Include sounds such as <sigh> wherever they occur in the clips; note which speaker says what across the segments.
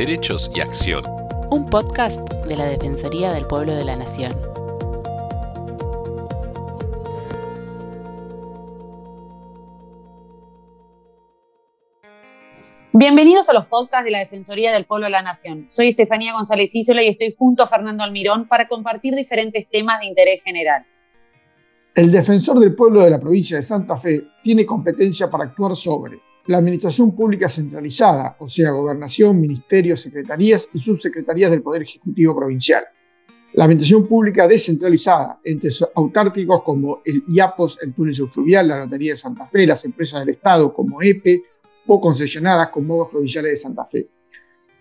Speaker 1: Derechos y Acción.
Speaker 2: Un podcast de la Defensoría del Pueblo de la Nación.
Speaker 3: Bienvenidos a los podcasts de la Defensoría del Pueblo de la Nación. Soy Estefanía González Isola y estoy junto a Fernando Almirón para compartir diferentes temas de interés general.
Speaker 4: El defensor del pueblo de la provincia de Santa Fe tiene competencia para actuar sobre la administración pública centralizada, o sea, gobernación, ministerios, secretarías y subsecretarías del Poder Ejecutivo Provincial. La administración pública descentralizada, entes autárquicos como el IAPOS, el túnel subfluvial, la Lotería de Santa Fe, las empresas del Estado como EPE o concesionadas como Aguas Provinciales de Santa Fe.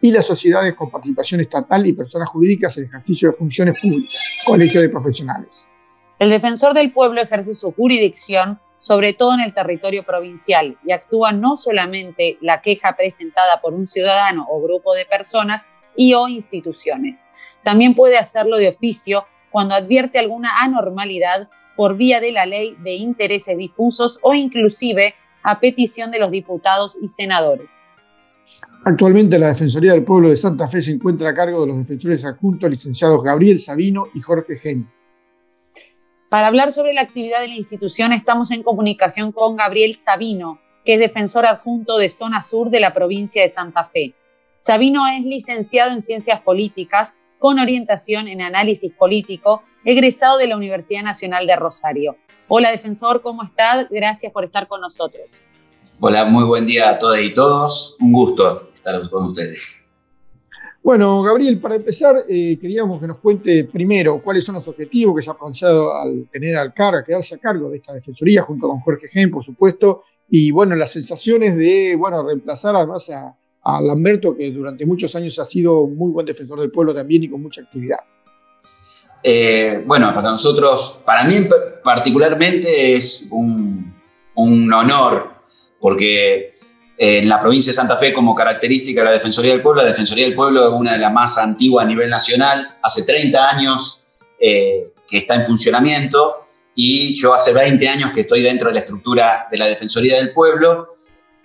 Speaker 4: Y las sociedades con participación estatal y personas jurídicas en ejercicio de funciones públicas, colegio de profesionales.
Speaker 3: El defensor del pueblo ejerce su jurisdicción sobre todo en el territorio provincial, y actúa no solamente la queja presentada por un ciudadano o grupo de personas y o instituciones. También puede hacerlo de oficio cuando advierte alguna anormalidad por vía de la ley de intereses difusos o inclusive a petición de los diputados y senadores.
Speaker 4: Actualmente la Defensoría del Pueblo de Santa Fe se encuentra a cargo de los defensores adjuntos licenciados Gabriel Sabino y Jorge Gen.
Speaker 3: Para hablar sobre la actividad de la institución estamos en comunicación con Gabriel Sabino, que es defensor adjunto de Zona Sur de la provincia de Santa Fe. Sabino es licenciado en Ciencias Políticas con orientación en análisis político, egresado de la Universidad Nacional de Rosario. Hola defensor, ¿cómo estás? Gracias por estar con nosotros.
Speaker 5: Hola, muy buen día a todas y todos. Un gusto estar con ustedes.
Speaker 4: Bueno, Gabriel, para empezar, eh, queríamos que nos cuente primero cuáles son los objetivos que se ha planteado al tener al cargo, a quedarse a cargo de esta defensoría, junto con Jorge Gen, por supuesto, y bueno, las sensaciones de, bueno, reemplazar además a, Lamberto, que durante muchos años ha sido muy buen defensor del pueblo también y con mucha actividad.
Speaker 5: Eh, bueno, para nosotros, para mí particularmente es un, un honor, porque en la provincia de Santa Fe como característica de la Defensoría del Pueblo. La Defensoría del Pueblo es una de las más antiguas a nivel nacional, hace 30 años eh, que está en funcionamiento y yo hace 20 años que estoy dentro de la estructura de la Defensoría del Pueblo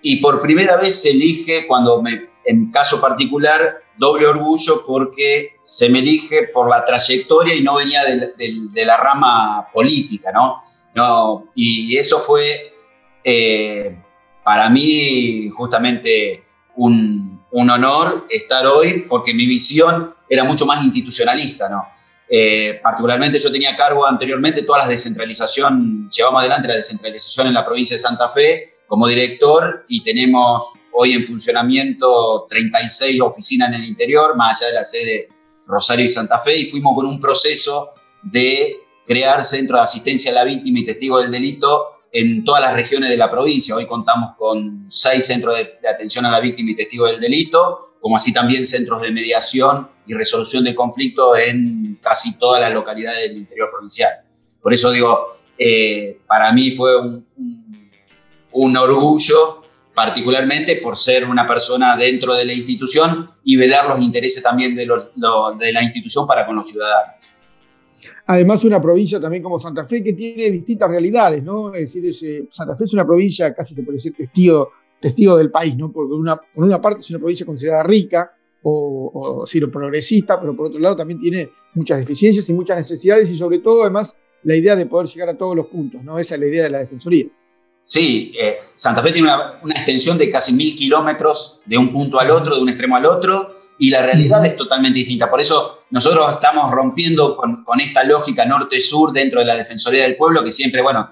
Speaker 5: y por primera vez se elige cuando me, en caso particular, doble orgullo porque se me elige por la trayectoria y no venía de, la rama política, ¿no? no y eso fue... Eh, para mí justamente un, honor estar hoy porque mi visión era mucho más institucionalista, ¿no? Eh, particularmente yo tenía cargo anteriormente toda la descentralización, llevamos adelante la descentralización en la provincia de Santa Fe como director y tenemos hoy en funcionamiento 36 oficinas en el interior, más allá de la sede Rosario y Santa Fe, y fuimos con un proceso de crear centros de asistencia a la víctima y testigo del delito en todas las regiones de la provincia. Hoy contamos con seis centros de, atención a la víctima y testigo del delito, como así también centros de mediación y resolución de conflictos en casi todas las localidades del interior provincial. Por eso digo, eh, para mí fue un, un, orgullo, particularmente por ser una persona dentro de la institución y velar los intereses también de, de la institución para con los ciudadanos.
Speaker 4: Además, una provincia también como Santa Fe que tiene distintas realidades, ¿no? Es decir, Santa Fe es una provincia, casi se puede decir, testigo, testigo del país, ¿no? Porque una, por una parte es una provincia considerada rica o, o decir, progresista, pero por otro lado también tiene muchas deficiencias y muchas necesidades y sobre todo, además, la idea de poder llegar a todos los puntos, ¿no? Esa es la idea de la Defensoría.
Speaker 5: Sí, eh, Santa Fe tiene una, una, extensión de casi mil kilómetros de un punto al otro, de un extremo al otro, y la realidad es totalmente distinta. Por eso nosotros estamos rompiendo con, esta lógica norte-sur dentro de la Defensoría del Pueblo, que siempre, bueno,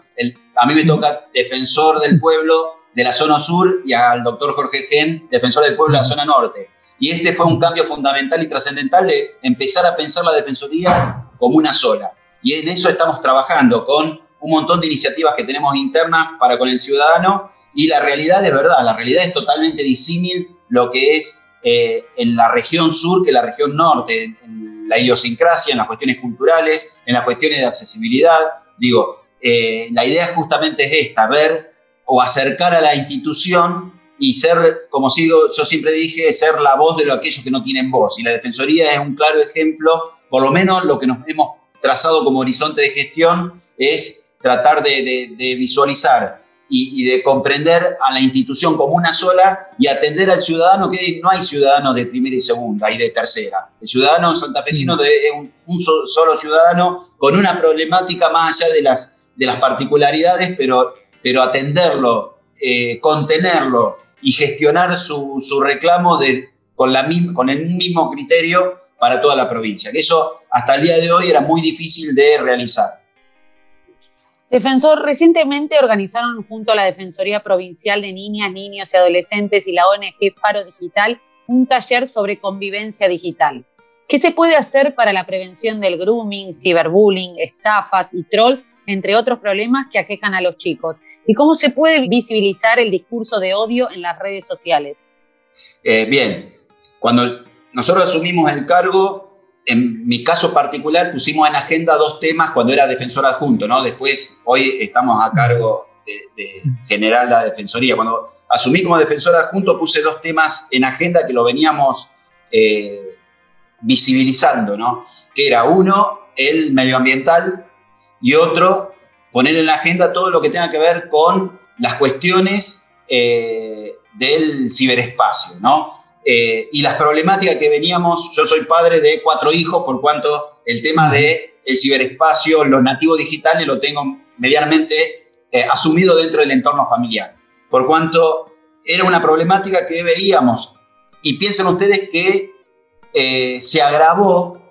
Speaker 5: a mí me toca defensor del pueblo de la zona sur y al doctor Jorge Gen, defensor del pueblo de la zona norte. Y este fue un cambio fundamental y trascendental de empezar a pensar la Defensoría como una sola. Y en eso estamos trabajando con un montón de iniciativas que tenemos internas para con el ciudadano y la realidad es verdad, la realidad es totalmente disímil lo que es eh, en la región sur que la región norte, en la idiosincrasia, en las cuestiones culturales, en las cuestiones de accesibilidad. Digo, eh, la idea justamente es esta, ver o acercar a la institución y ser, como sigo, yo siempre dije, ser la voz de aquellos que no tienen voz. Y la Defensoría es un claro ejemplo, por lo menos lo que nos hemos trazado como horizonte de gestión es tratar de, de visualizar y, de comprender a la institución como una sola y atender al ciudadano, que no hay ciudadanos de primera y segunda y de tercera. El ciudadano santafesino es un, solo ciudadano con una problemática más allá de las, de las particularidades, pero, pero atenderlo, eh, contenerlo y gestionar su, su reclamo de, con, la, con el mismo criterio para toda la provincia. Que eso hasta el día de hoy era muy difícil de realizar.
Speaker 3: Defensor, recientemente organizaron junto a la Defensoría Provincial de Niñas, Niños y Adolescentes y la ONG Faro Digital un taller sobre convivencia digital. ¿Qué se puede hacer para la prevención del grooming, ciberbullying, estafas y trolls, entre otros problemas que aquejan a los chicos? ¿Y cómo se puede visibilizar el discurso de odio en las redes sociales?
Speaker 5: Eh, bien, cuando nosotros asumimos el cargo, en mi caso particular pusimos en agenda dos temas cuando era defensor adjunto, ¿no? Después, hoy estamos a cargo de, general de la defensoría. Cuando asumí como defensor adjunto puse dos temas en agenda que lo veníamos eh, visibilizando, ¿no? Que era uno, el medioambiental y otro, poner en la agenda todo lo que tenga que ver con las cuestiones eh, del ciberespacio, ¿no? Eh, y las problemáticas que veníamos, yo soy padre de cuatro hijos, por cuanto el tema del el ciberespacio, los nativos digitales, lo tengo medianamente eh, asumido dentro del entorno familiar. Por cuanto era una problemática que veíamos. Y piensen ustedes que eh, se agravó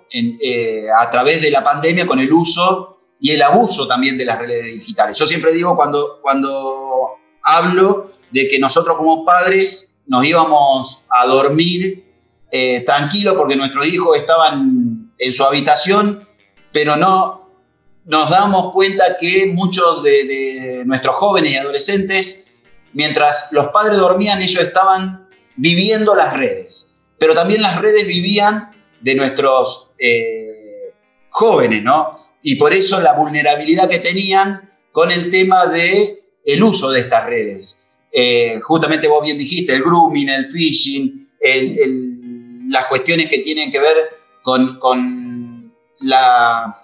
Speaker 5: a través de la pandemia con el uso y el abuso también de las redes digitales. Yo siempre digo cuando, cuando hablo de que nosotros como padres nos íbamos a dormir eh, tranquilos porque nuestros hijos estaban en su habitación, pero no nos damos cuenta que muchos de, nuestros jóvenes y adolescentes, mientras los padres dormían, ellos estaban viviendo las redes, pero también las redes vivían de nuestros eh, jóvenes, ¿no? Y por eso la vulnerabilidad que tenían con el tema de el uso de estas redes. Eh, justamente vos bien dijiste, el grooming, el phishing, las cuestiones que tienen que ver con, la,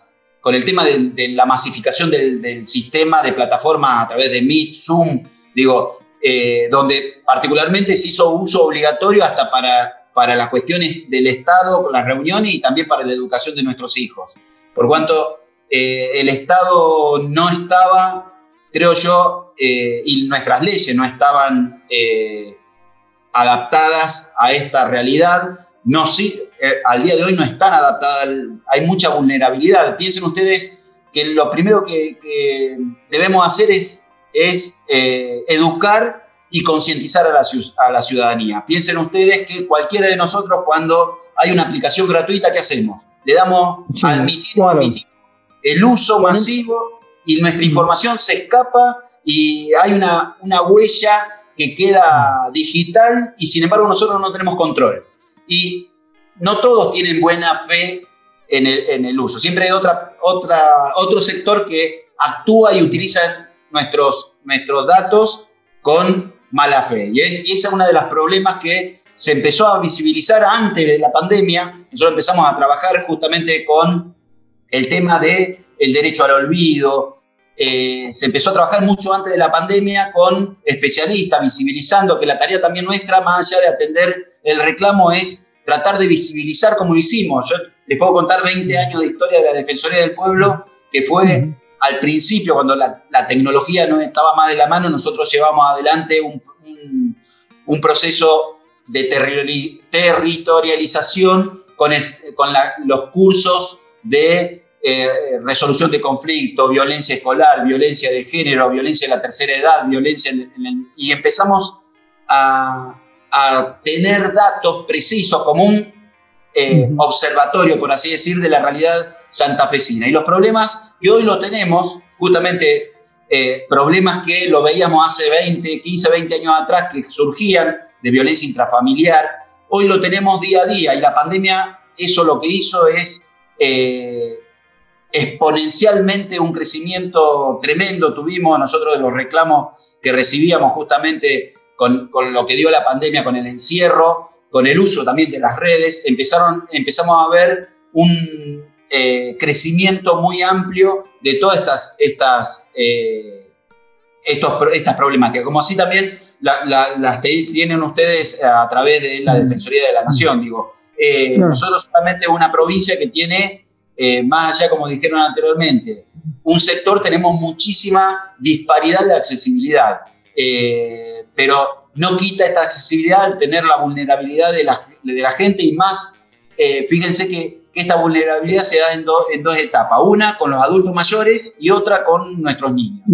Speaker 5: con el tema de, la masificación del, sistema de plataformas a través de Meet, Zoom, digo, eh, donde particularmente se hizo uso obligatorio hasta para, para las cuestiones del Estado, con las reuniones y también para la educación de nuestros hijos. Por cuanto eh, el Estado no estaba creo yo, eh, y nuestras leyes no estaban eh, adaptadas a esta realidad, no, sí, eh, al día de hoy no están adaptadas, hay mucha vulnerabilidad. Piensen ustedes que lo primero que, debemos hacer es, es educar y concientizar a la, a la ciudadanía. Piensen ustedes que cualquiera de nosotros cuando hay una aplicación gratuita, ¿qué hacemos? Le damos al el uso masivo y nuestra información se escapa y hay una, una huella que queda digital y sin embargo nosotros no tenemos control. Y no todos tienen buena fe en el, en el uso. Siempre hay otra, otra, otro sector que actúa y utiliza nuestros, nuestros datos con mala fe. Y, esa es una de los problemas que se empezó a visibilizar antes de la pandemia. Nosotros empezamos a trabajar justamente con el tema de el derecho al olvido, eh, se empezó a trabajar mucho antes de la pandemia con especialistas, visibilizando que la tarea también nuestra, más allá de atender el reclamo, es tratar de visibilizar como lo hicimos. Yo les puedo contar 20 años de historia de la Defensoría del Pueblo, que fue al principio, cuando la, tecnología no estaba más de la mano, nosotros llevamos adelante un, proceso de territorialización con, con los cursos de eh, resolución de conflicto, violencia escolar, violencia de género, violencia de la tercera edad, violencia y empezamos a, tener datos precisos como un eh, observatorio, por así decir, de la realidad santafesina. Y los problemas que hoy lo tenemos, justamente eh, problemas que lo veíamos hace 20, 15, 20 años atrás, que surgían de violencia intrafamiliar, hoy lo tenemos día a día y la pandemia eso lo que hizo es exponencialmente un crecimiento tremendo tuvimos nosotros de los reclamos que recibíamos justamente con, lo que dio la pandemia, con el encierro, con el uso también de las redes, empezaron, empezamos a ver un eh, crecimiento muy amplio de todas estas, estas eh, estos, estas problemáticas, como así también las tienen ustedes a través de la Defensoría de la Nación. Digo, eh, nosotros solamente una provincia que tiene, eh, más allá, como dijeron anteriormente, un sector, tenemos muchísima disparidad de accesibilidad, eh, pero no quita esta accesibilidad al tener la vulnerabilidad de la, de la gente y más, fíjense que, esta vulnerabilidad se da en, en, dos etapas, una con los adultos mayores y otra con nuestros niños.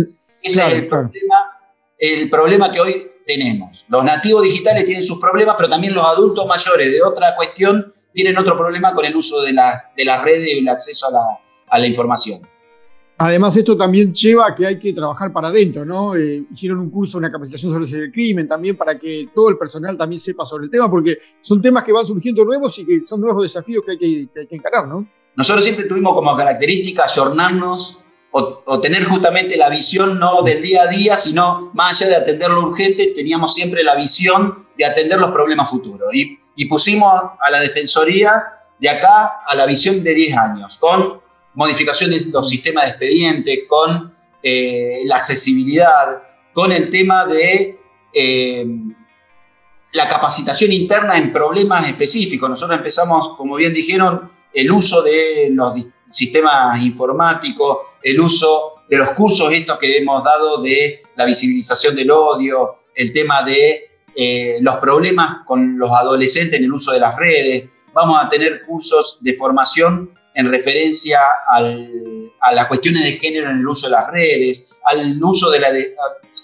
Speaker 5: Ese es el, problema, el problema que hoy tenemos. Los nativos digitales tienen sus problemas, pero también los adultos mayores de otra cuestión tienen otro problema con el uso de, la, de las redes y el acceso a la, a la, información.
Speaker 4: Además, esto también lleva a que hay que trabajar para adentro, ¿no? Eh, hicieron un curso, una capacitación sobre el crimen también para que todo el personal también sepa sobre el tema, porque son temas que van surgiendo nuevos y que son nuevos desafíos que hay que, que, hay que encarar, ¿no?
Speaker 5: Nosotros siempre tuvimos como característica ayornarnos o, tener justamente la visión no del día a día, sino más allá de atender lo urgente, teníamos siempre la visión de atender los problemas futuros. Y, pusimos a la Defensoría de acá a la visión de 10 años, con modificación de los sistemas de expediente, con eh, la accesibilidad, con el tema de eh, la capacitación interna en problemas específicos. Nosotros empezamos, como bien dijeron, el uso de los sistemas informáticos, el uso de los cursos estos que hemos dado de la visibilización del odio, el tema de eh, los problemas con los adolescentes en el uso de las redes. Vamos a tener cursos de formación en referencia a las cuestiones de género en el uso de las redes, al uso de la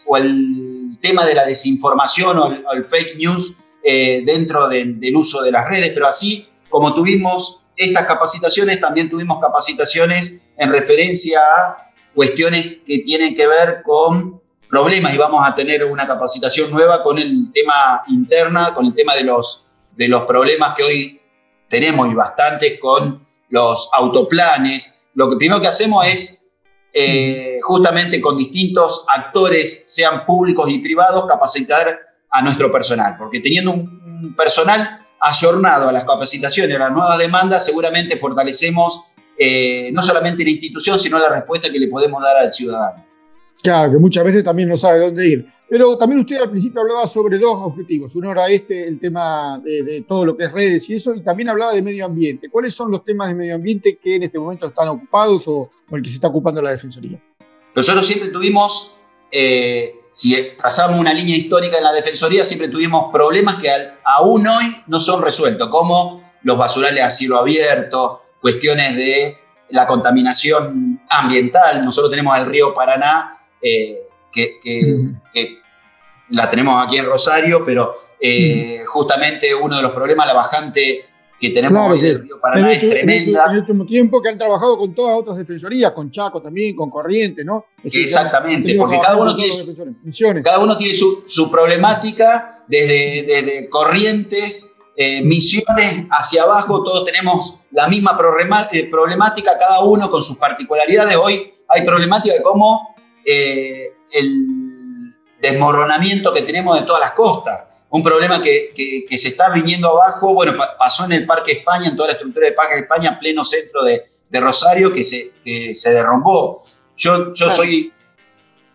Speaker 5: o el tema de la desinformación o el, fake news eh, dentro del uso de las redes, pero así como tuvimos estas capacitaciones, también tuvimos capacitaciones en referencia a cuestiones que tienen que ver con problemas y vamos a tener una capacitación nueva con el tema interna, con el tema de los, de los problemas que hoy tenemos y bastantes con los autoplanes. Lo que primero que hacemos es eh, justamente con distintos actores, sean públicos y privados, capacitar a nuestro personal, porque teniendo un personal ayornado a las capacitaciones, a las nuevas demandas, seguramente fortalecemos eh, no solamente la institución, sino la respuesta que le podemos dar al ciudadano.
Speaker 4: Claro, que muchas veces también no sabe dónde ir. Pero también usted al principio hablaba sobre dos objetivos. Uno era este, el tema de, todo lo que es redes y eso, y también hablaba de medio ambiente. ¿Cuáles son los temas de medio ambiente que en este momento están ocupados o, o el que se está ocupando la Defensoría?
Speaker 5: Nosotros siempre tuvimos eh, si trazamos una línea histórica en la Defensoría, siempre tuvimos problemas que aún hoy no son resueltos, como los basurales a cielo abierto, cuestiones de la contaminación ambiental. Nosotros tenemos el río Paraná, eh, que, la tenemos aquí en Rosario, pero eh, justamente uno de los problemas, la bajante que tenemos hoy del río Paraná es tremenda.
Speaker 4: En el último tiempo que han trabajado con todas otras defensorías, con Chaco también, con Corriente, ¿no?
Speaker 5: Exactamente, porque cada uno tiene, su, cada uno tiene su, problemática, desde, desde Corrientes, eh, Misiones hacia abajo, todos tenemos la misma eh, problemática, cada uno con sus particularidades. Hoy hay problemática de cómo eh, el desmoronamiento que tenemos de todas las costas un problema que, se está viniendo abajo, bueno, pasó en el Parque España, en toda la estructura de Parque España, pleno centro de, Rosario, que se, se derrumbó. Yo, yo soy,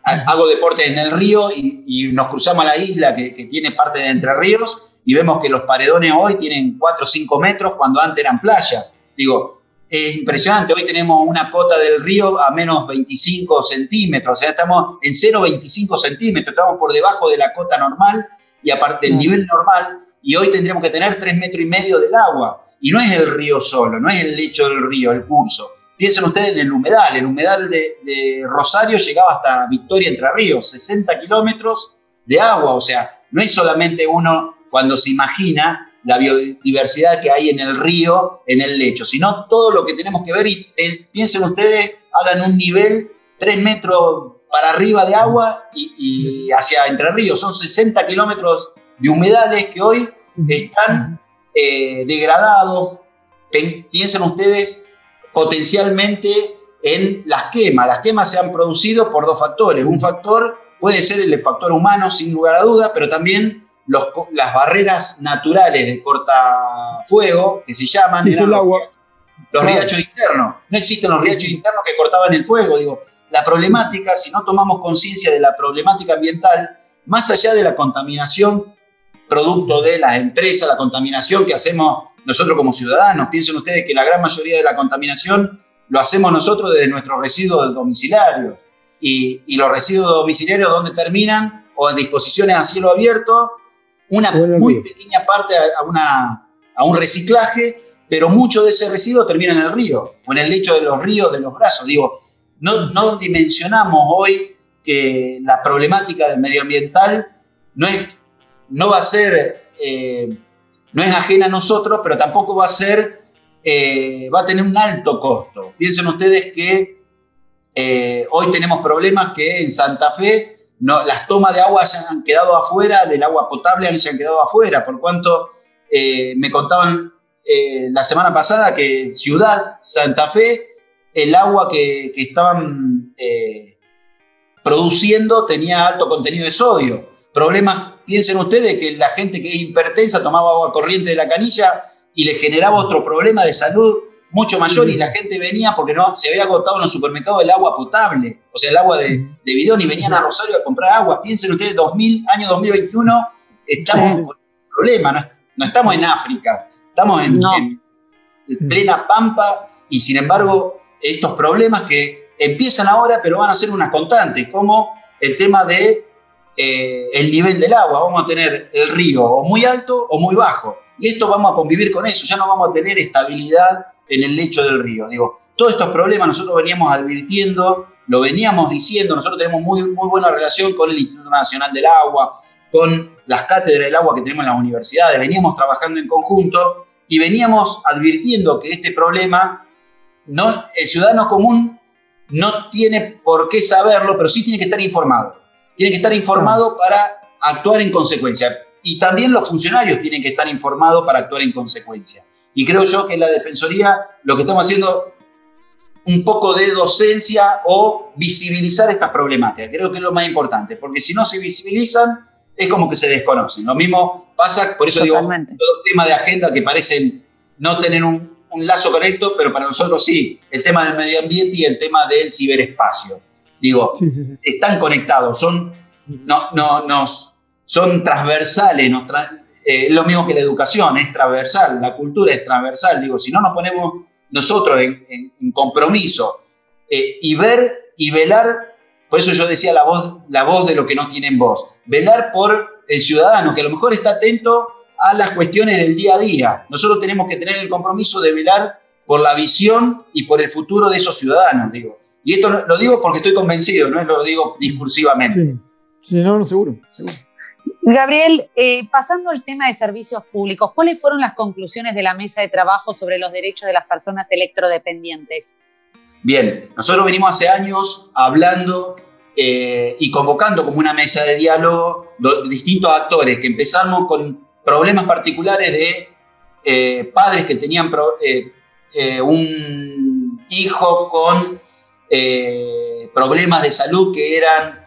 Speaker 5: hago deporte en el río y, nos cruzamos a la isla que, tiene parte de Entre Ríos y vemos que los paredones hoy tienen 4 o 5 metros cuando antes eran playas. Digo, es impresionante, hoy tenemos una cota del río a menos 25 centímetros, o sea, estamos en 0,25 centímetros, estamos por debajo de la cota normal y aparte del nivel normal, y hoy tendríamos que tener tres metros y medio del agua. Y no es el río solo, no es el lecho del río, el curso. Piensen ustedes en el humedal. El humedal de, Rosario llegaba hasta Victoria Entre Ríos, 60 kilómetros de agua. O sea, no es solamente uno cuando se imagina la biodiversidad que hay en el río, en el lecho, sino todo lo que tenemos que ver. Y eh, piensen ustedes, hagan un nivel 3 metros para arriba de agua y, hacia Entre Ríos. Son 60 kilómetros de humedales que hoy están eh, degradados. Piensen ustedes potencialmente en las quemas. Las quemas se han producido por dos factores. Un factor puede ser el factor humano, sin lugar a dudas, pero también las barreras naturales de cortafuego, que se llaman...
Speaker 4: agua.
Speaker 5: Los riachos internos. No existen los riachos internos que cortaban el fuego. Digo, la problemática, si no tomamos conciencia de la problemática ambiental, más allá de la contaminación producto de las empresas, la contaminación que hacemos nosotros como ciudadanos, piensen ustedes que la gran mayoría de la contaminación lo hacemos nosotros desde nuestros residuos domiciliarios. Y, y los residuos domiciliarios, ¿dónde terminan? O en disposiciones a cielo abierto, una muy pequeña parte a, una, a un reciclaje, pero mucho de ese residuo termina en el río o en el lecho de los ríos, de los brazos. Digo, no, dimensionamos hoy que la problemática del medioambiental no, es, no va a ser, eh, no es ajena a nosotros, pero tampoco va a ser, eh, va a tener un alto costo. Piensen ustedes que eh, hoy tenemos problemas que en Santa Fe no, las tomas de agua se han quedado afuera, del agua potable se han quedado afuera, por cuanto me contaban la semana pasada que Ciudad, Santa Fe, el agua que, estaban eh, produciendo tenía alto contenido de sodio. Problemas, piensen ustedes que la gente que es hipertensa tomaba agua corriente de la canilla y le generaba otro problema de salud mucho mayor y la gente venía porque no se había agotado en los supermercados el agua potable, o sea, el agua de, de bidón y venían a Rosario a comprar agua. Piensen ustedes, 2000, año 2021, estamos con un problema, no, estamos en África, estamos en, en plena pampa y sin embargo estos problemas que empiezan ahora, pero van a ser una constante, como el tema de eh, el nivel del agua. Vamos a tener el río o muy alto o muy bajo. Y esto vamos a convivir con eso, ya no vamos a tener estabilidad en el lecho del río. Digo, todos estos problemas nosotros veníamos advirtiendo, lo veníamos diciendo, nosotros tenemos muy, muy buena relación con el Instituto Nacional del Agua, con las cátedras del agua que tenemos en las universidades, veníamos trabajando en conjunto y veníamos advirtiendo que este problema no, el ciudadano común no tiene por qué saberlo, pero sí tiene que estar informado. Tiene que estar informado para actuar en consecuencia. Y también los funcionarios tienen que estar informados para actuar en consecuencia. Y creo yo que en la Defensoría lo que estamos haciendo un poco de docencia o visibilizar estas problemáticas. Creo que es lo más importante, porque si no se visibilizan, es como que se desconocen. Lo mismo pasa, por eso digo, los temas de agenda que parecen no tener un, un lazo correcto, pero para nosotros sí, el tema del medio ambiente y el tema del ciberespacio. Digo, están conectados, son, no, no, nos, son transversales, nos eh, lo mismo que la educación, es transversal, la cultura es transversal. Digo, si no nos ponemos nosotros en, compromiso eh, y ver y velar, por eso yo decía la voz, la voz de lo que no tienen voz, velar por el ciudadano, que a lo mejor está atento a las cuestiones del día a día. Nosotros tenemos que tener el compromiso de velar por la visión y por el futuro de esos ciudadanos, digo. Y esto lo digo porque estoy convencido, no lo digo discursivamente.
Speaker 4: Sí, no, no, seguro,
Speaker 3: Gabriel, eh, pasando al tema de servicios públicos, ¿cuáles fueron las conclusiones de la mesa de trabajo sobre los derechos de las personas electrodependientes?
Speaker 5: Bien, nosotros venimos hace años hablando eh, y convocando como una mesa de diálogo distintos actores, que empezamos con problemas particulares de eh, padres que tenían eh, eh, un hijo con problemas de salud que eran,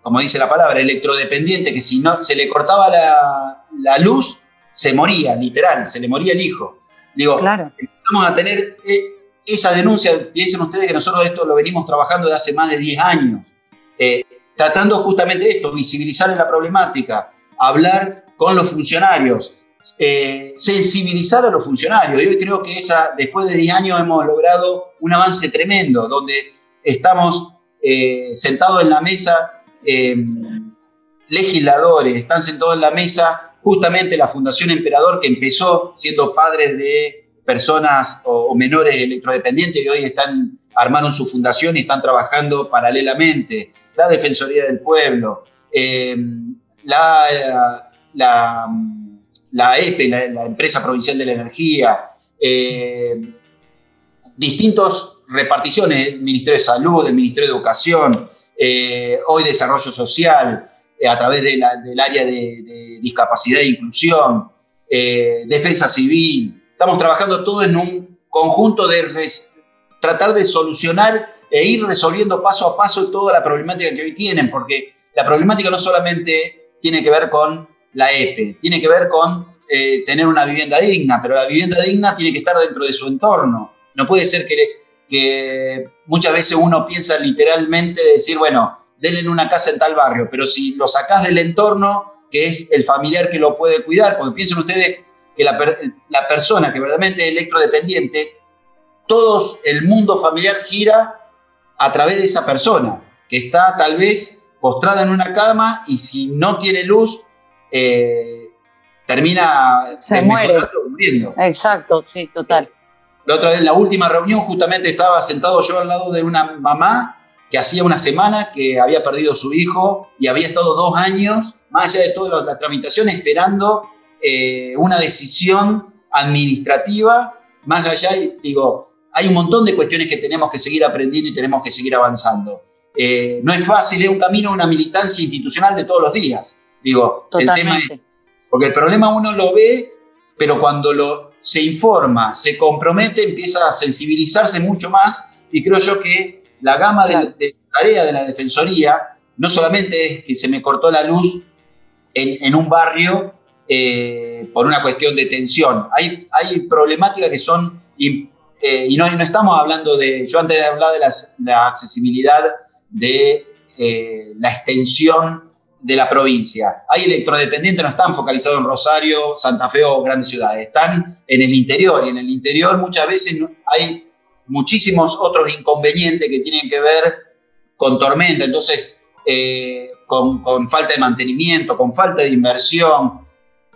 Speaker 5: como dice la palabra, electrodependiente, que si no se le cortaba la, luz, se moría, literal, se le moría el hijo. Digo, claro. vamos a tener esa denuncia, piensen ustedes que nosotros esto lo venimos trabajando desde hace más de 10 años, tratando justamente de esto, visibilizar la problemática, hablar con los funcionarios, eh, sensibilizar a los funcionarios. Y hoy creo que esa, después de 10 años hemos logrado un avance tremendo, donde estamos eh, sentados en la mesa, eh, legisladores, están sentados en la mesa justamente la Fundación Emperador, que empezó siendo padres de personas o, menores electrodependientes y hoy están armaron su fundación y están trabajando paralelamente, la Defensoría del Pueblo, la la, la EPE, la, Empresa Provincial de la Energía, eh, distintas reparticiones, el Ministerio de Salud, el Ministerio de Educación, eh, hoy Desarrollo Social, eh, a través del área de, discapacidad e inclusión, Defensa Civil. Estamos trabajando todo en un conjunto de tratar de solucionar e ir resolviendo paso a paso toda la problemática que hoy tienen, porque la problemática no solamente tiene que ver con la EPE. Tiene que ver con eh, tener una vivienda digna, pero la vivienda digna tiene que estar dentro de su entorno. No puede ser que, que muchas veces uno piensa literalmente de decir, bueno, denle una casa en tal barrio, pero si lo sacás del entorno, que es el familiar que lo puede cuidar, porque piensen ustedes que la, la persona que verdaderamente es electrodependiente, todo el mundo familiar gira a través de esa persona, que está tal vez postrada en una cama y si no tiene luz, eh, termina
Speaker 3: se muere. Muriendo. Exacto, sí, total.
Speaker 5: La otra vez, en la última reunión, justamente estaba sentado yo al lado de una mamá que hacía una semana que había perdido su hijo y había estado dos años, más allá de toda la tramitación, esperando eh, una decisión administrativa, más allá, digo, hay un montón de cuestiones que tenemos que seguir aprendiendo y tenemos que seguir avanzando. Eh, no es fácil, es un camino, una militancia institucional de todos los días. Digo, el tema porque el problema uno lo ve, pero cuando lo, se informa, se compromete, empieza a sensibilizarse mucho más y creo yo que la gama de, tarea de la Defensoría no solamente es que se me cortó la luz en, un barrio eh, por una cuestión de tensión, hay, hay problemáticas que son eh, y no, no, estamos hablando de, yo antes de hablar de la accesibilidad de eh, la extensión de la provincia. Hay electrodependientes, no están focalizados en Rosario, Santa Fe o grandes ciudades, están en el interior y en el interior muchas veces hay muchísimos otros inconvenientes que tienen que ver con tormenta, entonces eh, con, con falta de mantenimiento, con falta de inversión,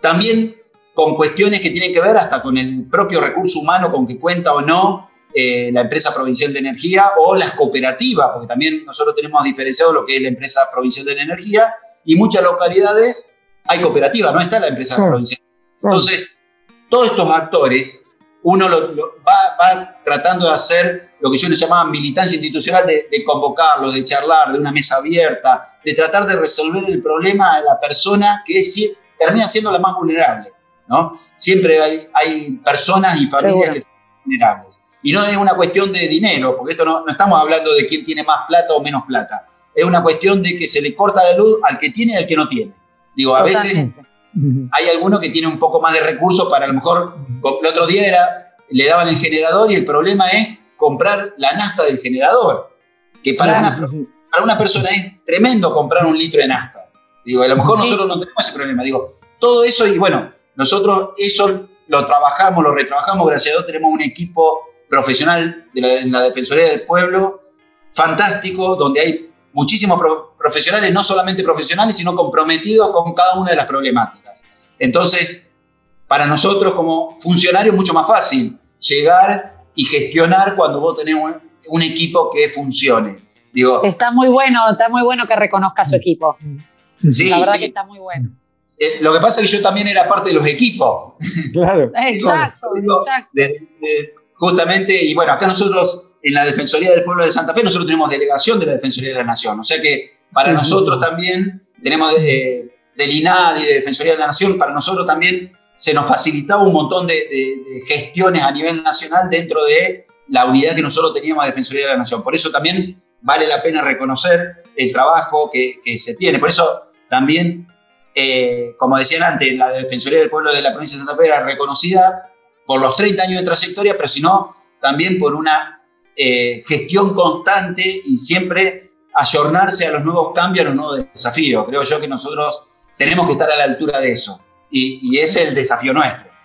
Speaker 5: también con cuestiones que tienen que ver hasta con el propio recurso humano con que cuenta o no eh, la empresa provincial de energía o las cooperativas, porque también nosotros tenemos diferenciado lo que es la empresa provincial de energía y muchas localidades hay cooperativa, no está la empresa provincial. Entonces, todos estos actores, uno lo, va, tratando de hacer lo que yo les llamaba militancia institucional, de, de convocarlos, de charlar, de una mesa abierta, de tratar de resolver el problema de la persona que es, termina siendo la más vulnerable. ¿no? Siempre hay, hay personas y familias que son vulnerables. Y no es una cuestión de dinero, porque esto no, no, estamos hablando de quién tiene más plata o menos plata. Es una cuestión de que se le corta la luz al que tiene y al que no tiene. Digo, a veces hay algunos que tienen un poco más de recursos para a lo mejor, el otro día era, le daban el generador y el problema es comprar la nasta del generador, que para, una, para una persona es tremendo comprar un litro de nasta. Digo, a lo mejor nosotros no tenemos ese problema. Digo, todo eso y bueno, nosotros eso lo trabajamos, lo retrabajamos, gracias a Dios tenemos un equipo profesional de la, en la Defensoría del Pueblo fantástico, donde hay muchísimos profesionales, no solamente profesionales, sino comprometidos con cada una de las problemáticas. Entonces, para nosotros como funcionarios es mucho más fácil llegar y gestionar cuando vos tenés un, equipo que funcione. Digo,
Speaker 3: está muy bueno, está muy bueno que reconozca su equipo. Sí, la verdad que está muy bueno.
Speaker 5: Eh, lo que pasa es que yo también era parte de los equipos.
Speaker 3: Claro. exacto, exacto.
Speaker 5: justamente, y bueno, acá nosotros en la Defensoría del Pueblo de Santa Fe, nosotros tenemos delegación de la Defensoría de la Nación. O sea que para nosotros también tenemos de, del INAD y de Defensoría de la Nación, para nosotros también se nos facilitaba un montón de, gestiones a nivel nacional dentro de la unidad que nosotros teníamos de Defensoría de la Nación. Por eso también vale la pena reconocer el trabajo que, que se tiene. Por eso también eh, como decían antes, la Defensoría del Pueblo de la provincia de Santa Fe era reconocida por los 30 años de trayectoria, pero sino también por una eh, gestión constante y siempre ayornarse a los nuevos cambios, a los nuevos desafíos. Creo yo que nosotros tenemos que estar a la altura de eso y, ese es el desafío nuestro.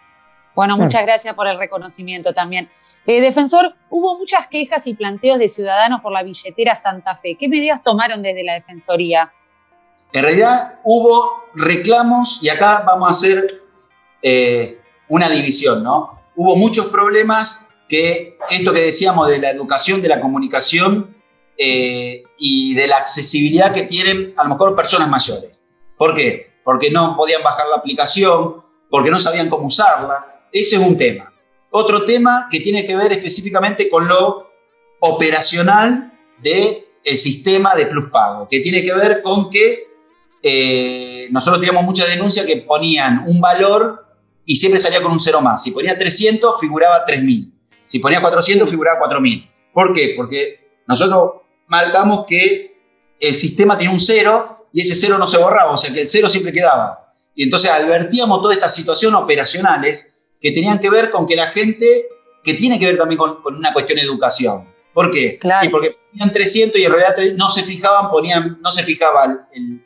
Speaker 3: Bueno, muchas gracias por el reconocimiento también. Eh, defensor, hubo muchas quejas y planteos de ciudadanos por la billetera Santa Fe. ¿Qué medidas tomaron desde la Defensoría?
Speaker 5: En realidad hubo reclamos y acá vamos a hacer eh, una división, ¿no? Hubo muchos problemas que esto que decíamos de la educación, de la comunicación eh, y de la accesibilidad que tienen a lo mejor personas mayores. ¿Por qué? Porque no podían bajar la aplicación, porque no sabían cómo usarla. Ese es un tema. Otro tema que tiene que ver específicamente con lo operacional del sistema de Plus Pago, que tiene que ver con que eh, nosotros teníamos muchas denuncias que ponían un valor y siempre salía con un cero más. Si ponía 300, figuraba 3.000. Si ponía 400, figuraba 4.000. ¿Por qué? Porque nosotros marcamos que el sistema tenía un cero y ese cero no se borraba, o sea que el cero siempre quedaba. Y entonces advertíamos todas estas situaciones operacionales que tenían que ver con que la gente, que tiene que ver también con, con una cuestión de educación. ¿Por qué? porque ponían 300 y en realidad no se fijaban, ponían, no se fijaba el,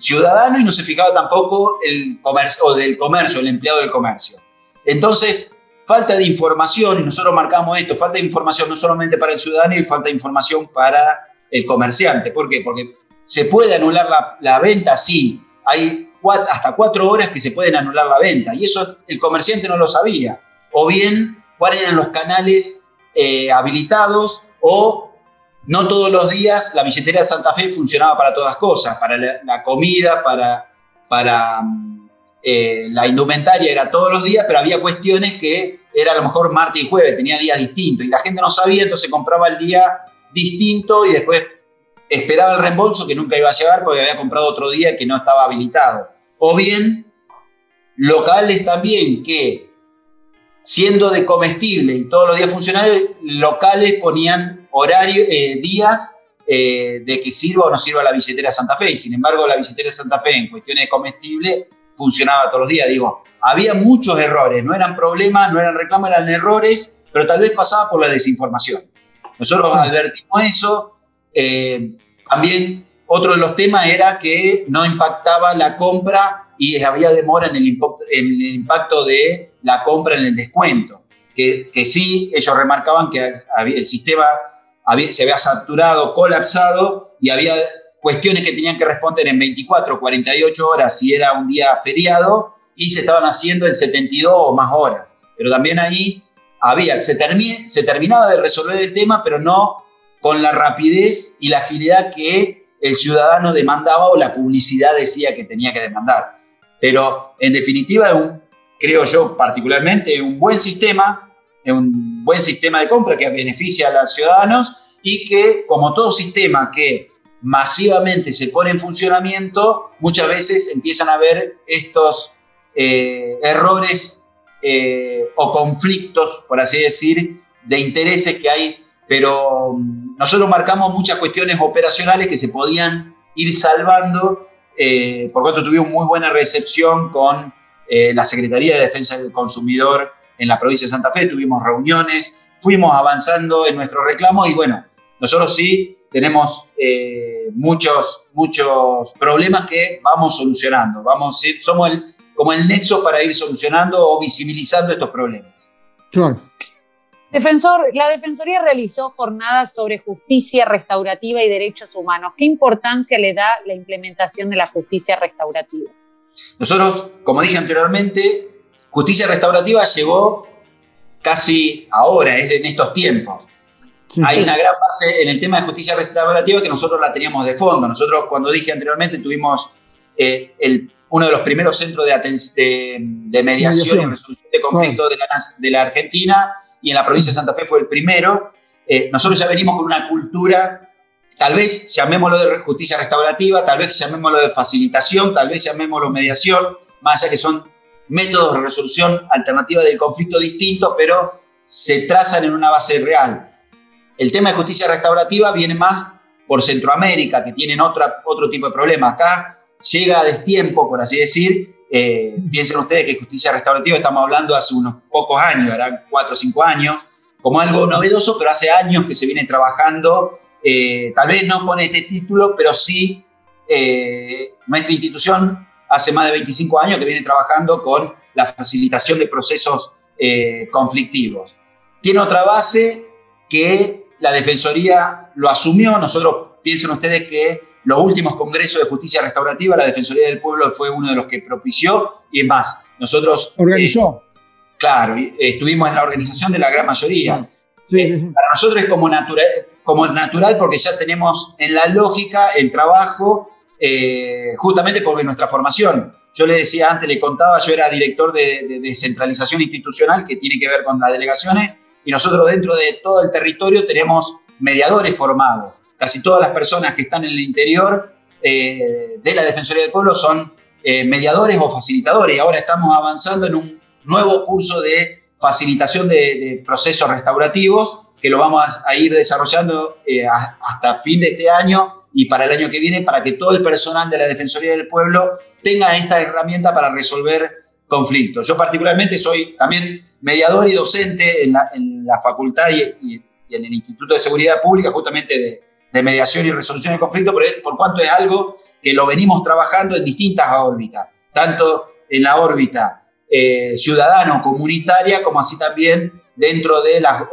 Speaker 5: ciudadano y no se fijaba tampoco el comercio, o del comercio, el empleado del comercio. Entonces, falta de información, y nosotros marcamos esto, falta de información no solamente para el ciudadano y falta de información para el comerciante. ¿Por qué? Porque se puede anular la, venta, sí. Hay hasta cuatro horas que se pueden anular la venta y eso el comerciante no lo sabía. O bien, cuáles eran los canales eh, habilitados o no todos los días la billetera de Santa Fe funcionaba para todas cosas, para la, comida, para, para eh, la indumentaria era todos los días, pero había cuestiones que era a lo mejor martes y jueves, tenía días distintos y la gente no sabía, entonces compraba el día distinto y después esperaba el reembolso que nunca iba a llegar porque había comprado otro día que no estaba habilitado. O bien locales también que siendo de comestible y todos los días funcionales, locales ponían horario, eh, días eh, de que sirva o no sirva la billetera Santa Fe. Y sin embargo, la billetera Santa Fe en cuestiones de comestible funcionaba todos los días. Digo, había muchos errores, no eran problemas, no eran reclamos, eran errores, pero tal vez pasaba por la desinformación. Nosotros advertimos eso. Eh, también otro de los temas era que no impactaba la compra y había demora en el, impacto, de la compra en el descuento. Que, que sí, ellos remarcaban que el sistema se había saturado, colapsado y había cuestiones que tenían que responder en 24, 48 horas si era un día feriado y se estaban haciendo en 72 o más horas. Pero también ahí había, se, se terminaba de resolver el tema, pero no con la rapidez y la agilidad que el ciudadano demandaba o la publicidad decía que tenía que demandar. Pero en definitiva, un, creo yo particularmente, un buen sistema, un buen sistema de compra que beneficia a los ciudadanos y que, como todo sistema que masivamente se pone en funcionamiento, muchas veces empiezan a haber estos eh, errores eh, o conflictos, por así decir, de intereses que hay, pero mm, nosotros marcamos muchas cuestiones operacionales que se podían ir salvando, eh, por cuanto tuvimos muy buena recepción con eh, la Secretaría de Defensa del Consumidor en la provincia de Santa Fe, tuvimos reuniones, fuimos avanzando en nuestros reclamos y bueno, nosotros sí tenemos muchos, muchos problemas que vamos solucionando, vamos, somos el, como el nexo para ir solucionando o visibilizando estos problemas.
Speaker 3: Claro. Defensor, la Defensoría realizó jornadas sobre justicia restaurativa y derechos humanos. ¿Qué importancia le da la implementación de la justicia restaurativa?
Speaker 5: Nosotros, como dije anteriormente, justicia restaurativa llegó casi ahora, es en estos tiempos. Hay una gran base en el tema de justicia restaurativa que nosotros la teníamos de fondo. Nosotros, cuando dije anteriormente, tuvimos eh, el uno de los primeros centros de, de, mediación, y resolución de conflictos de, la, Argentina y en la provincia de Santa Fe fue el primero. Eh, nosotros ya venimos con una cultura, tal vez llamémoslo de justicia restaurativa, tal vez llamémoslo de facilitación, tal vez llamémoslo mediación, más allá que son métodos de resolución alternativa del conflicto distintos, pero se trazan en una base real. El tema de justicia restaurativa viene más por Centroamérica, que tienen otra, otro tipo de problemas. Acá llega a destiempo, por así decir. Eh, piensen ustedes que justicia restaurativa estamos hablando hace unos pocos años, eran cuatro o cinco años, como algo novedoso, pero hace años que se viene trabajando, eh, tal vez no con este título, pero sí eh, nuestra institución hace más de 25 años que viene trabajando con la facilitación de procesos conflictivos. Tiene otra base que la Defensoría lo asumió, nosotros piensen ustedes que los últimos congresos de justicia restaurativa, la Defensoría del Pueblo fue uno de los que propició y es más, nosotros...
Speaker 4: Organizó.
Speaker 5: Eh, claro, estuvimos en la organización de la gran mayoría. Eh, para nosotros es como natural, como natural porque ya tenemos en la lógica el trabajo, eh, justamente porque nuestra formación. Yo le decía antes, le contaba, yo era director de descentralización institucional que tiene que ver con las delegaciones y nosotros dentro de todo el territorio tenemos mediadores formados casi todas las personas que están en el interior eh, de la Defensoría del Pueblo son eh, mediadores o facilitadores. Y ahora estamos avanzando en un nuevo curso de facilitación de, procesos restaurativos que lo vamos a, ir desarrollando eh, hasta fin de este año y para el año que viene para que todo el personal de la Defensoría del Pueblo tenga esta herramienta para resolver conflictos. Yo particularmente soy también mediador y docente en la, facultad y, en el Instituto de Seguridad Pública, justamente de, de mediación y resolución de conflictos, por, por cuanto es algo que lo venimos trabajando en distintas órbitas, tanto en la órbita eh, ciudadano-comunitaria como así también dentro de las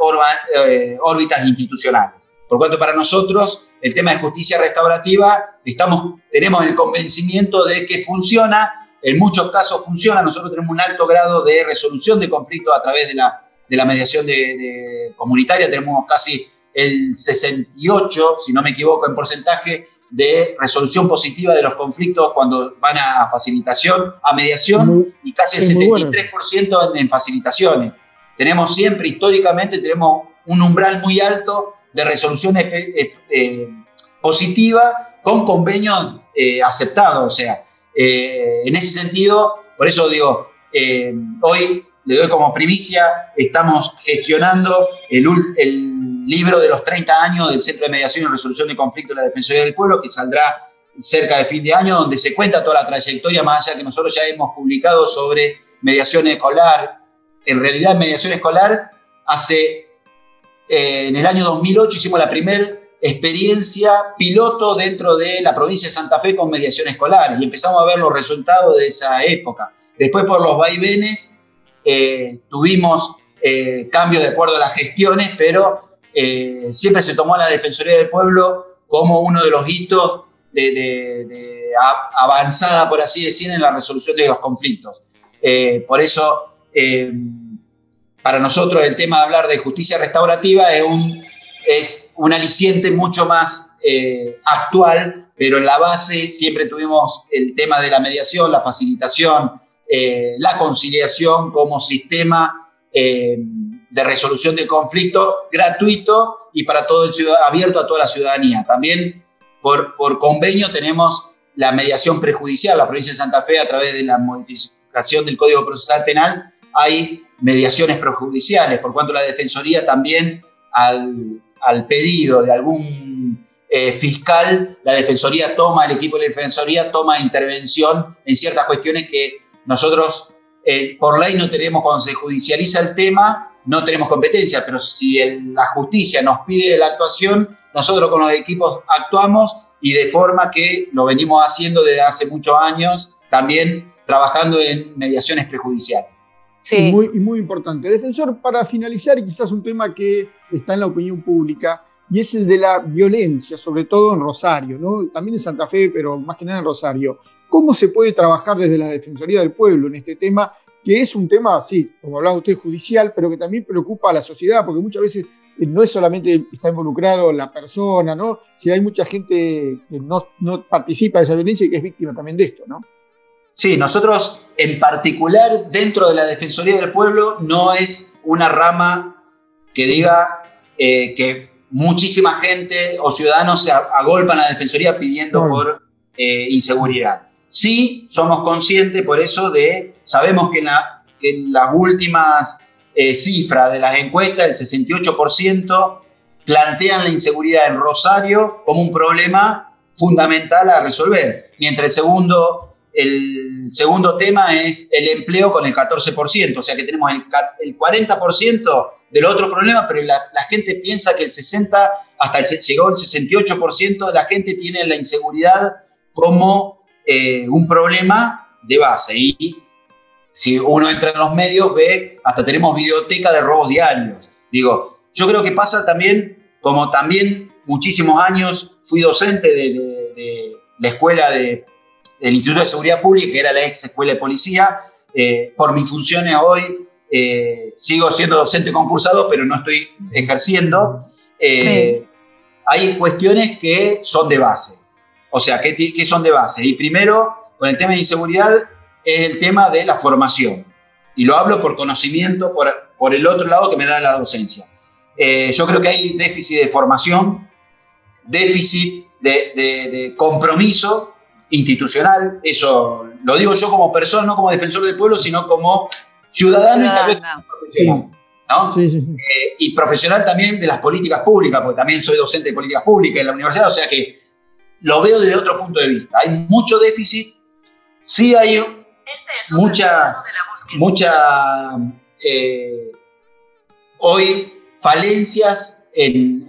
Speaker 5: eh, órbitas institucionales. Por cuanto para nosotros el tema de justicia restaurativa, estamos, tenemos el convencimiento de que funciona, en muchos casos funciona, nosotros tenemos un alto grado de resolución de conflictos a través de la, de la mediación de, comunitaria, tenemos casi el 68, si no me equivoco, en porcentaje de resolución positiva de los conflictos cuando van a facilitación, a mediación y casi el 73% en, facilitaciones. Tenemos siempre, históricamente, tenemos un umbral muy alto de resolución eh, eh, positiva con convenios eh, aceptados. O sea, en ese sentido, por eso digo, hoy le doy como primicia, estamos gestionando el, el libro de los 30 años del Centro de Mediación y Resolución de Conflictos de la Defensoría del Pueblo, que saldrá cerca de fin de año, donde se cuenta toda la trayectoria, más allá que nosotros ya hemos publicado sobre mediación escolar. En realidad, mediación escolar, hace, eh, en el año 2008 hicimos la primera experiencia piloto dentro de la provincia de Santa Fe con mediación escolar y empezamos a ver los resultados de esa época. Después, por los vaivenes, eh, tuvimos eh, cambios de acuerdo a las gestiones, pero eh, siempre se tomó a la Defensoría del Pueblo como uno de los hitos de, avanzada, por así decir, en la resolución de los conflictos. Eh, por eso, eh, para nosotros el tema de hablar de justicia restaurativa es un, es un aliciente mucho más actual, pero en la base siempre tuvimos el tema de la mediación, la facilitación, la conciliación como sistema de resolución de conflicto gratuito y para todo el abierto a toda la ciudadanía. También por, por convenio tenemos la mediación prejudicial. La provincia de Santa Fe, a través de la modificación del Código Procesal Penal, hay mediaciones prejudiciales, por cuanto la Defensoría también, al, al pedido de algún eh, fiscal, la Defensoría toma, el equipo de la Defensoría toma intervención en ciertas cuestiones que nosotros eh, por ley no tenemos cuando se judicializa el tema, no tenemos competencia, pero si la justicia nos pide la actuación, nosotros con los equipos actuamos y de forma que lo venimos haciendo desde hace muchos años, también trabajando en mediaciones prejudiciales.
Speaker 4: Sí. Muy, muy importante. Defensor, para finalizar, y quizás un tema que está en la opinión pública, y es el de la violencia, sobre todo en Rosario, ¿no? también en Santa Fe, pero más que nada en Rosario. ¿Cómo se puede trabajar desde la Defensoría del Pueblo en este tema que es un tema, sí, como hablaba usted, judicial, pero que también preocupa a la sociedad, porque muchas veces eh, no es solamente está involucrado la persona, ¿no? Si hay mucha gente que no, no participa de esa violencia y que es víctima también de esto, ¿no?
Speaker 5: Sí, nosotros en particular dentro de la Defensoría del Pueblo no es una rama que diga eh, que muchísima gente o ciudadanos se agolpan a la Defensoría pidiendo por eh, inseguridad. Sí, somos conscientes por eso de, sabemos que en, las últimas eh, cifras de las encuestas, el 68% plantean la inseguridad en Rosario como un problema fundamental a resolver, mientras el segundo, el segundo tema es el empleo con el 14%, o sea que tenemos el, 40% del otro problema, pero la, gente piensa que el 60, hasta el, llegó el 68% de la gente tiene la inseguridad como eh, un problema de base. Si uno entra en los medios, ve, hasta tenemos videoteca de robos diarios. Digo, yo creo que pasa también, como también muchísimos años fui docente de, la escuela de, del Instituto de Seguridad Pública, que era la ex escuela de policía. Eh, por mis funciones hoy eh, sigo siendo docente concursado, pero no estoy ejerciendo. Hay cuestiones que son de base. O sea, ¿qué, son de base? Y primero, con el tema de inseguridad, es el tema de la formación. Y lo hablo por conocimiento, por, por el otro lado que me da la docencia. Eh, yo creo que hay déficit de formación, déficit de, compromiso institucional. Eso lo digo yo como persona, no como defensor del pueblo, sino como ciudadano, y tal profesional. ¿no? Eh, y profesional también de las políticas públicas, porque también soy docente de políticas públicas en la universidad, o sea que lo veo desde otro punto de vista. Hay mucho déficit, sí hay este mucha, mucha eh, hoy falencias en,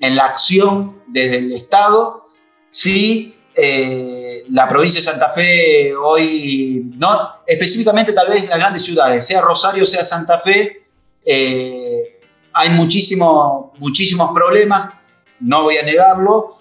Speaker 5: la acción desde el Estado. Sí, eh, la provincia de Santa Fe hoy, no, específicamente tal vez en las grandes ciudades, sea Rosario, sea Santa Fe, eh, hay muchísimo, muchísimos problemas, no voy a negarlo,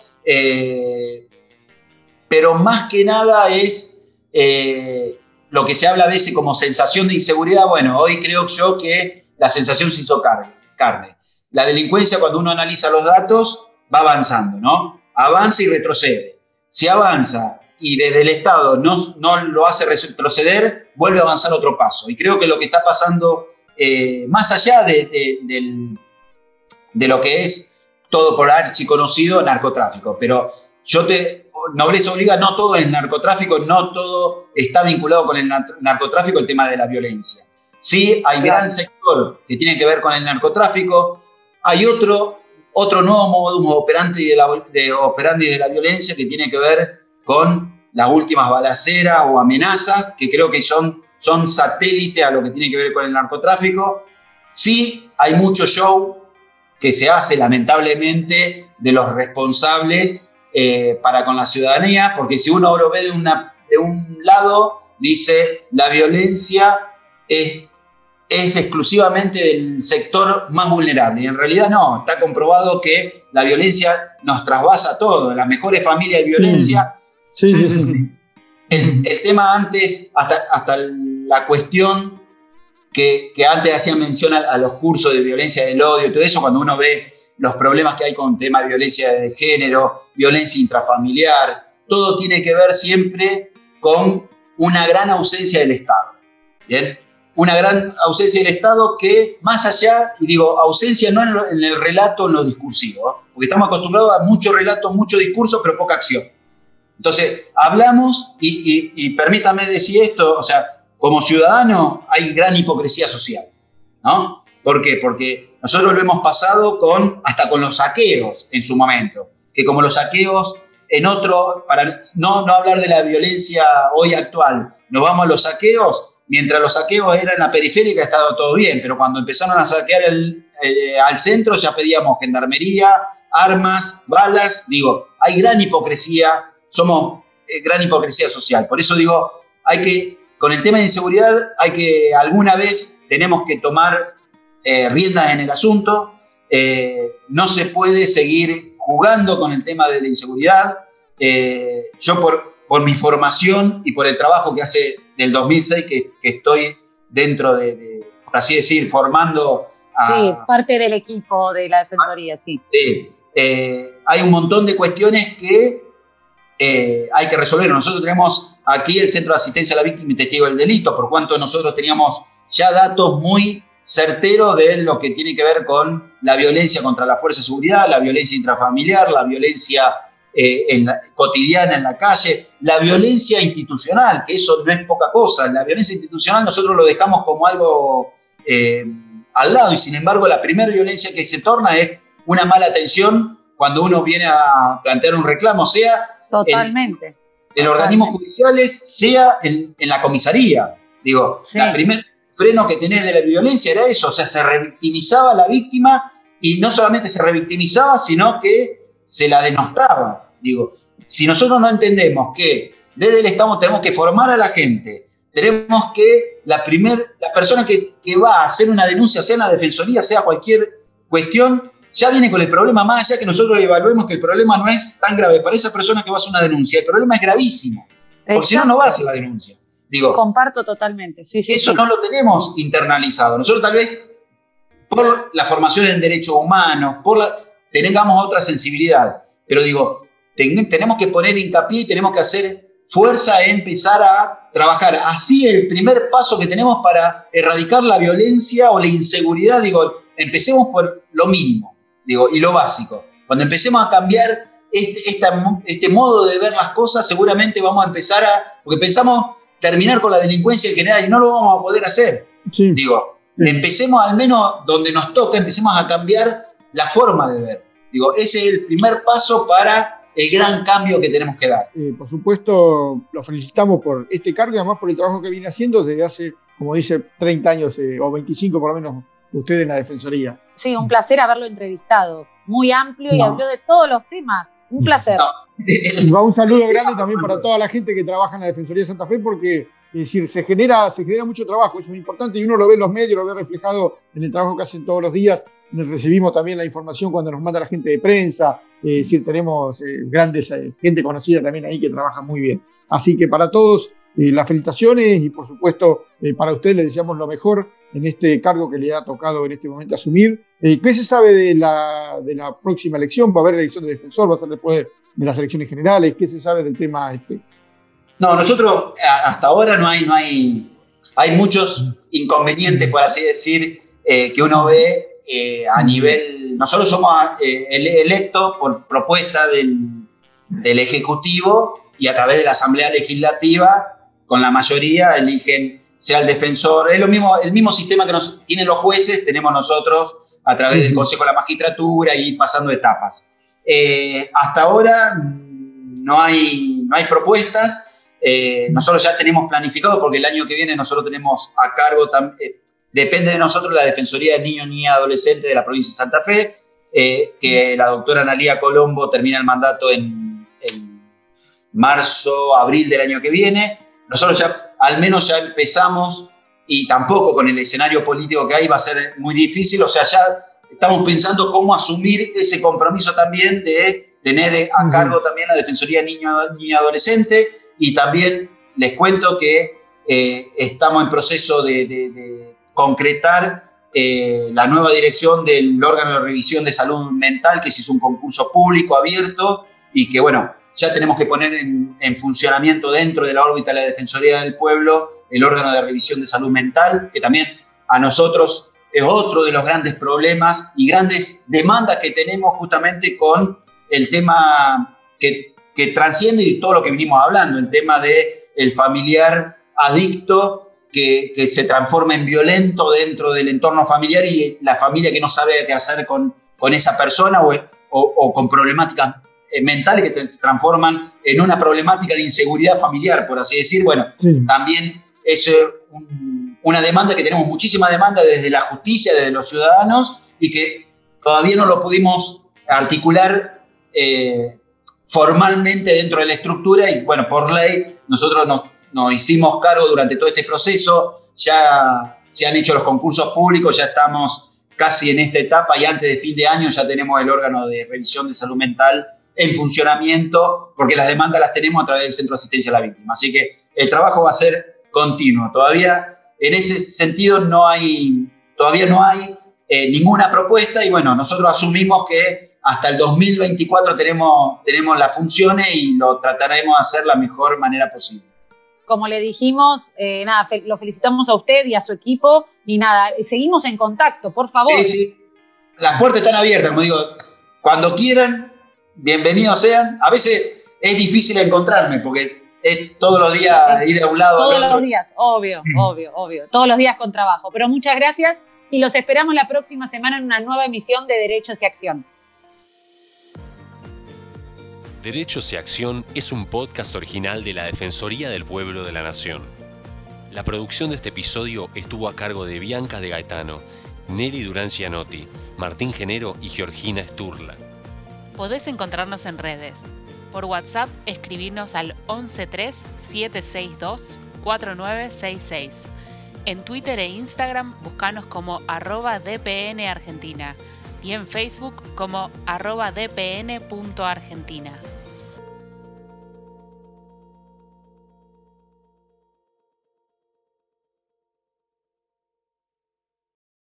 Speaker 5: pero más que nada es lo que se habla a veces como sensación de inseguridad. Bueno, hoy creo yo que la sensación se hizo carne. La delincuencia, cuando uno analiza los datos, va avanzando, ¿no? Avanza y retrocede. Si avanza y desde el Estado no, no lo hace retroceder, vuelve a avanzar otro paso. Y creo que lo que está pasando, eh, más allá de, de, lo que es todo por archi conocido, narcotráfico, pero yo te, nobleza obliga, no todo es narcotráfico, no todo está vinculado con el narcotráfico, el tema de la violencia. Sí, hay gran sector que tiene que ver con el narcotráfico, hay otro, otro nuevo modus operandi de, la, de, operandi de la violencia que tiene que ver con las últimas balaceras o amenazas, que creo que son, son satélites a lo que tiene que ver con el narcotráfico. Sí, hay mucho show que se hace lamentablemente de los responsables eh, para con la ciudadanía, porque si uno lo ve de, una, de un lado, dice la violencia es es exclusivamente del sector más vulnerable. Y en realidad no, está comprobado que la violencia nos trasvasa todo, las mejores familias de violencia.
Speaker 4: Sí, sí, sí.
Speaker 5: El, tema antes, hasta, hasta la cuestión que, que antes hacían mención a, los cursos de violencia del odio, todo eso, cuando uno ve los problemas que hay con tema de violencia de género, violencia intrafamiliar, todo tiene que ver siempre con una gran ausencia del Estado. ¿Bien? una gran ausencia del Estado que, más allá, y digo, ausencia no en, el relato, en lo discursivo, porque estamos acostumbrados a mucho relato, mucho discurso, pero poca acción. Entonces, hablamos, y, permítame decir esto, o sea, como ciudadano hay gran hipocresía social, ¿no? ¿Por qué? Porque nosotros lo hemos pasado con, hasta con los saqueos en su momento, que como los saqueos en otro, para no, no hablar de la violencia hoy actual, nos vamos a los saqueos, mientras los saqueos eran en la periférica estaba todo bien, pero cuando empezaron a saquear el, eh, al centro ya pedíamos gendarmería, armas, balas. Digo, hay gran hipocresía, somos eh, gran hipocresía social. Por eso digo, hay que, con el tema de inseguridad, hay que, alguna vez tenemos que tomar eh, riendas en el asunto. no se puede seguir jugando con el tema de la inseguridad. yo por, por mi formación y por el trabajo que hace del 2006 que, estoy dentro de, por así decir, formando
Speaker 3: a, Sí, parte del equipo de la Defensoría, sí.
Speaker 5: Eh, hay un montón de cuestiones que eh, hay que resolver. Nosotros tenemos aquí el Centro de Asistencia a la Víctima y Testigo del Delito, por cuanto nosotros teníamos ya datos muy certeros de lo que tiene que ver con la violencia contra la fuerza de seguridad, la violencia intrafamiliar, la violencia eh, en cotidiana en la calle, la violencia institucional, que eso no es poca cosa, la violencia institucional nosotros lo dejamos como algo eh, al lado y sin embargo la primera violencia que se torna es una mala atención cuando uno viene a plantear un reclamo, sea
Speaker 3: Totalmente.
Speaker 5: en, organismos judiciales, sea en, la comisaría. Digo, el primer freno que tenés de la violencia era eso, o sea, se revictimizaba la víctima y no solamente se revictimizaba, sino que se la denostaba. Digo, si nosotros no entendemos que desde el Estado tenemos que formar a la gente, tenemos que la primera la persona que, va a hacer una denuncia, sea en la defensoría, sea cualquier cuestión, ya viene con el problema más allá que nosotros evaluemos que el problema no es tan grave para esa persona que va a hacer una denuncia, el problema es gravísimo, porque si no, no va a hacer la denuncia. Digo,
Speaker 3: Comparto totalmente, sí, sí.
Speaker 5: Eso no lo tenemos internalizado. Nosotros tal vez, por la formación en derechos humanos, por la, tengamos otra sensibilidad. Pero digo, tenemos que poner hincapié y tenemos que hacer fuerza en empezar a trabajar. Así el primer paso que tenemos para erradicar la violencia o la inseguridad, digo, empecemos por lo mínimo, digo, y lo básico. Cuando empecemos a cambiar este, este modo de ver las cosas, seguramente vamos a empezar a, porque pensamos terminar con la delincuencia en general y no lo vamos a poder hacer. Digo, empecemos al menos donde nos toca, empecemos a cambiar la forma de ver. Digo, ese es el primer paso para el gran cambio que tenemos que dar.
Speaker 4: Eh, por supuesto, lo felicitamos por este cargo y además por el trabajo que viene haciendo desde hace, como dice, 30 años eh, o 25 por lo menos usted en la Defensoría.
Speaker 3: Sí, un placer haberlo entrevistado. Muy amplio y habló de todos los temas. Un placer. <laughs>
Speaker 4: Y va un saludo grande también para toda la gente que trabaja en la Defensoría de Santa Fe porque es decir, se genera, se genera mucho trabajo, eso es muy importante y uno lo ve en los medios, lo ve reflejado en el trabajo que hacen todos los días. Recibimos también la información cuando nos manda la gente de prensa, eh, es decir, tenemos eh, grandes, eh, gente conocida también ahí que trabaja muy bien. Así que para todos, las felicitaciones y por supuesto para usted le deseamos lo mejor en este cargo que le ha tocado en este momento asumir. ¿Qué se sabe de la, de la próxima elección? ¿Va a haber elección de defensor? ¿Va a ser después de las elecciones generales? ¿Qué se sabe del tema este?
Speaker 5: No, nosotros hasta ahora no hay, no hay, hay muchos inconvenientes, por así decir, que uno ve a nivel, nosotros somos eh, electos por propuesta del, del, Ejecutivo y a través de la Asamblea Legislativa, con la mayoría eligen sea el defensor, es lo mismo, el mismo sistema que nos tienen los jueces, tenemos nosotros a través del Consejo de la Magistratura y pasando etapas. Eh, hasta ahora no hay, no hay propuestas, eh, nosotros ya tenemos planificado porque el año que viene nosotros tenemos a cargo también Depende de nosotros la Defensoría de Niños, y Adolescentes de la provincia de Santa Fe, eh, que la doctora Analia Colombo termina el mandato en, marzo, abril del año que viene. Nosotros ya, al menos ya empezamos, y tampoco con el escenario político que hay va a ser muy difícil, o sea, ya estamos pensando cómo asumir ese compromiso también de tener a cargo también la Defensoría de Niño, y Adolescente, y también les cuento que eh, estamos en proceso de concretar eh, la nueva dirección del órgano de revisión de salud mental, que se hizo un concurso público abierto y que, bueno, ya tenemos que poner en, funcionamiento dentro de la órbita de la Defensoría del Pueblo el órgano de revisión de salud mental, que también a nosotros es otro de los grandes problemas y grandes demandas que tenemos justamente con el tema que, que trasciende todo lo que venimos hablando, el tema de el familiar adicto que, se transforma en violento dentro del entorno familiar y la familia que no sabe qué hacer con, esa persona o, o, con problemáticas mentales que se transforman en una problemática de inseguridad familiar, por así decir. Bueno, también es una demanda que tenemos muchísima demanda desde la justicia, desde los ciudadanos y que todavía no lo pudimos articular eh, formalmente dentro de la estructura y bueno, por ley nosotros nos nos hicimos cargo durante todo este proceso, ya se han hecho los concursos públicos, ya estamos casi en esta etapa y antes de fin de año ya tenemos el órgano de revisión de salud mental en funcionamiento, porque las demandas las tenemos a través del Centro de Asistencia a la Víctima. Así que el trabajo va a ser continuo. Todavía en ese sentido no hay, todavía no hay eh, ninguna propuesta y bueno, nosotros asumimos que hasta el 2024 tenemos, tenemos las funciones y lo trataremos de hacer la mejor manera posible
Speaker 3: como le dijimos, eh, nada, lo felicitamos a usted y a su equipo y nada, seguimos en contacto, por favor.
Speaker 5: Sí, sí. Las puertas están abiertas, como digo, cuando quieran, bienvenidos sean. A veces es difícil encontrarme porque es todos los días ir de un lado
Speaker 3: todos Todos los días, obvio, obvio, obvio. Todos los días con trabajo. Pero muchas gracias y los esperamos la próxima semana en una nueva emisión de Derechos y Acción.
Speaker 1: Derechos y Acción es un podcast original de la Defensoría del Pueblo de la Nación. La producción de este episodio estuvo a cargo de Bianca de Gaetano, Nelly Durán Cianotti, Martín Genero y Georgina Sturla.
Speaker 2: Podés encontrarnos en redes. Por WhatsApp, escribirnos al 113-762-4966. En Twitter e Instagram, buscanos como arroba DPN y en Facebook como arroba dpn.argentina.